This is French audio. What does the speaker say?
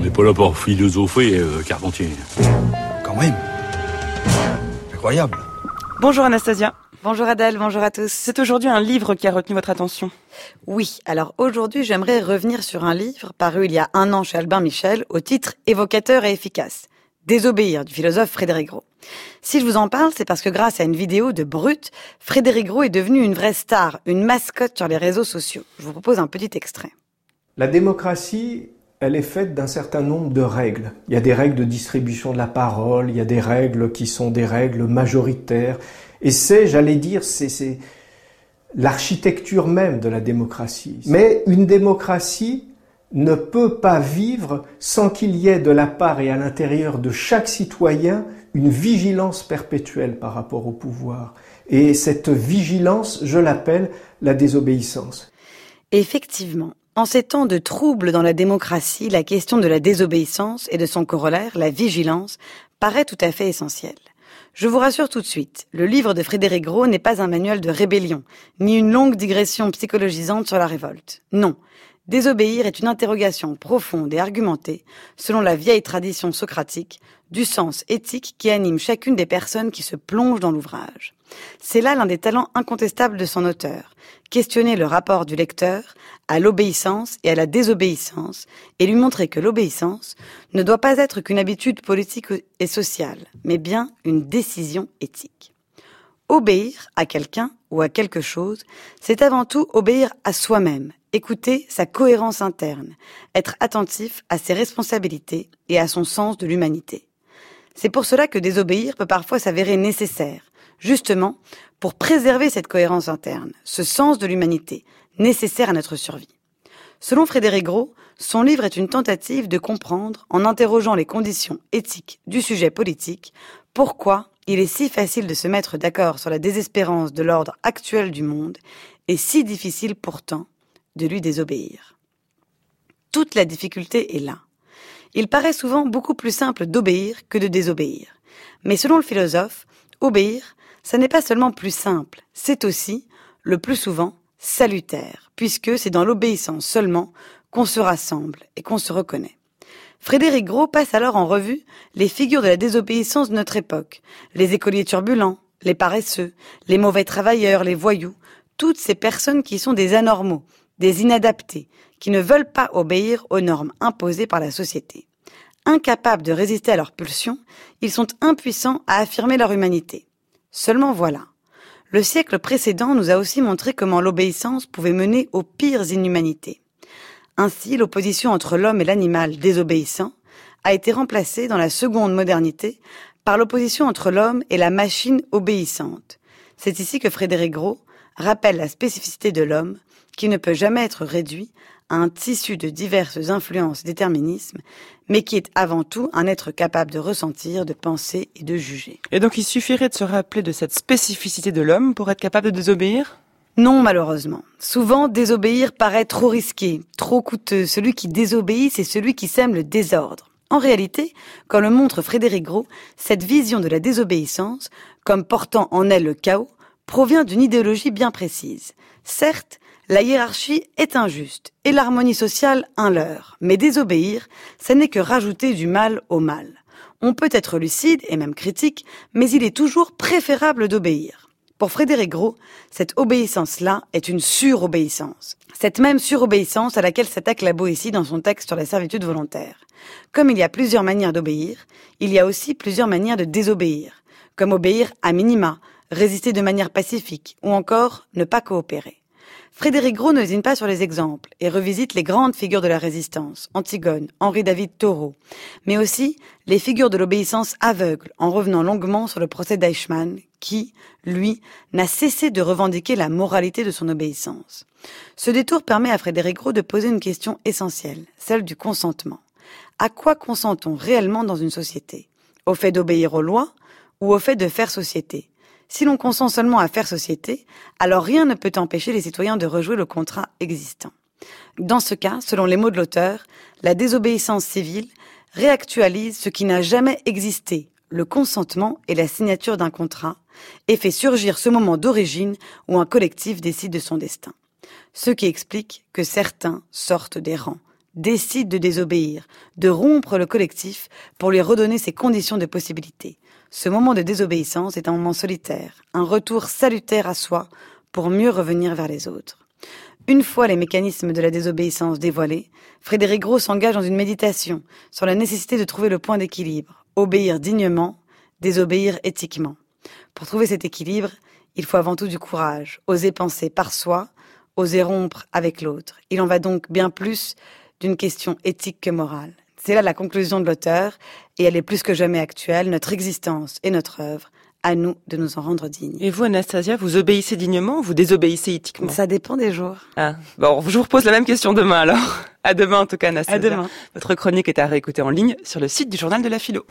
On n'est pas là pour philosopher, euh, Carpentier. Quand même. Incroyable. Bonjour Anastasia. Bonjour Adèle, bonjour à tous. C'est aujourd'hui un livre qui a retenu votre attention. Oui, alors aujourd'hui j'aimerais revenir sur un livre paru il y a un an chez Albin Michel au titre évocateur et efficace. Désobéir du philosophe Frédéric Gros. Si je vous en parle, c'est parce que grâce à une vidéo de Brut, Frédéric Gros est devenu une vraie star, une mascotte sur les réseaux sociaux. Je vous propose un petit extrait. La démocratie, elle est faite d'un certain nombre de règles. Il y a des règles de distribution de la parole, il y a des règles qui sont des règles majoritaires. Et c'est, j'allais dire, c'est l'architecture même de la démocratie. Mais une démocratie ne peut pas vivre sans qu'il y ait de la part et à l'intérieur de chaque citoyen une vigilance perpétuelle par rapport au pouvoir. Et cette vigilance, je l'appelle la désobéissance. Effectivement, en ces temps de troubles dans la démocratie, la question de la désobéissance et de son corollaire, la vigilance, paraît tout à fait essentielle. Je vous rassure tout de suite, le livre de Frédéric Gros n'est pas un manuel de rébellion, ni une longue digression psychologisante sur la révolte. Non, Désobéir est une interrogation profonde et argumentée, selon la vieille tradition socratique, du sens éthique qui anime chacune des personnes qui se plongent dans l'ouvrage. C'est là l'un des talents incontestables de son auteur, questionner le rapport du lecteur à l'obéissance et à la désobéissance, et lui montrer que l'obéissance ne doit pas être qu'une habitude politique et sociale, mais bien une décision éthique. Obéir à quelqu'un ou à quelque chose, c'est avant tout obéir à soi-même, écouter sa cohérence interne, être attentif à ses responsabilités et à son sens de l'humanité. C'est pour cela que désobéir peut parfois s'avérer nécessaire, justement pour préserver cette cohérence interne, ce sens de l'humanité, nécessaire à notre survie. Selon Frédéric Gros, son livre est une tentative de comprendre, en interrogeant les conditions éthiques du sujet politique, pourquoi il est si facile de se mettre d'accord sur la désespérance de l'ordre actuel du monde et si difficile pourtant de lui désobéir. Toute la difficulté est là. Il paraît souvent beaucoup plus simple d'obéir que de désobéir. Mais selon le philosophe, obéir, ça n'est pas seulement plus simple, c'est aussi, le plus souvent, salutaire, puisque c'est dans l'obéissance seulement qu'on se rassemble et qu'on se reconnaît. Frédéric Gros passe alors en revue les figures de la désobéissance de notre époque, les écoliers turbulents, les paresseux, les mauvais travailleurs, les voyous, toutes ces personnes qui sont des anormaux, des inadaptés, qui ne veulent pas obéir aux normes imposées par la société. Incapables de résister à leurs pulsions, ils sont impuissants à affirmer leur humanité. Seulement voilà. Le siècle précédent nous a aussi montré comment l'obéissance pouvait mener aux pires inhumanités. Ainsi, l'opposition entre l'homme et l'animal désobéissant a été remplacée dans la seconde modernité par l'opposition entre l'homme et la machine obéissante. C'est ici que Frédéric Gros rappelle la spécificité de l'homme, qui ne peut jamais être réduit à un tissu de diverses influences déterminisme, mais qui est avant tout un être capable de ressentir, de penser et de juger. Et donc il suffirait de se rappeler de cette spécificité de l'homme pour être capable de désobéir? Non, malheureusement. Souvent, désobéir paraît trop risqué, trop coûteux. Celui qui désobéit, c'est celui qui sème le désordre. En réalité, comme le montre Frédéric Gros, cette vision de la désobéissance, comme portant en elle le chaos, provient d'une idéologie bien précise. Certes, la hiérarchie est injuste et l'harmonie sociale un leurre. Mais désobéir, ce n'est que rajouter du mal au mal. On peut être lucide et même critique, mais il est toujours préférable d'obéir. Pour Frédéric Gros, cette obéissance-là est une surobéissance. Cette même surobéissance à laquelle s'attaque la Boétie dans son texte sur la servitude volontaire. Comme il y a plusieurs manières d'obéir, il y a aussi plusieurs manières de désobéir. Comme obéir à minima, résister de manière pacifique, ou encore ne pas coopérer. Frédéric Gros n'usine pas sur les exemples et revisite les grandes figures de la résistance, Antigone, Henri-David Thoreau, mais aussi les figures de l'obéissance aveugle en revenant longuement sur le procès d'Eichmann qui, lui, n'a cessé de revendiquer la moralité de son obéissance. Ce détour permet à Frédéric Gros de poser une question essentielle, celle du consentement. À quoi consentons réellement dans une société? Au fait d'obéir aux lois ou au fait de faire société? Si l'on consent seulement à faire société, alors rien ne peut empêcher les citoyens de rejouer le contrat existant. Dans ce cas, selon les mots de l'auteur, la désobéissance civile réactualise ce qui n'a jamais existé, le consentement et la signature d'un contrat, et fait surgir ce moment d'origine où un collectif décide de son destin. Ce qui explique que certains sortent des rangs, décide de désobéir, de rompre le collectif pour lui redonner ses conditions de possibilité. Ce moment de désobéissance est un moment solitaire, un retour salutaire à soi pour mieux revenir vers les autres. Une fois les mécanismes de la désobéissance dévoilés, Frédéric Gros s'engage dans une méditation sur la nécessité de trouver le point d'équilibre, obéir dignement, désobéir éthiquement. Pour trouver cet équilibre, il faut avant tout du courage, oser penser par soi, oser rompre avec l'autre. Il en va donc bien plus d'une question éthique que morale. C'est là la conclusion de l'auteur, et elle est plus que jamais actuelle, notre existence et notre œuvre, à nous de nous en rendre dignes. Et vous, Anastasia, vous obéissez dignement ou vous désobéissez éthiquement? Ça dépend des jours. Ah, bon, je vous repose la même question demain alors. À demain en tout cas, Anastasia. À demain. Votre chronique est à réécouter en ligne sur le site du journal de la philo.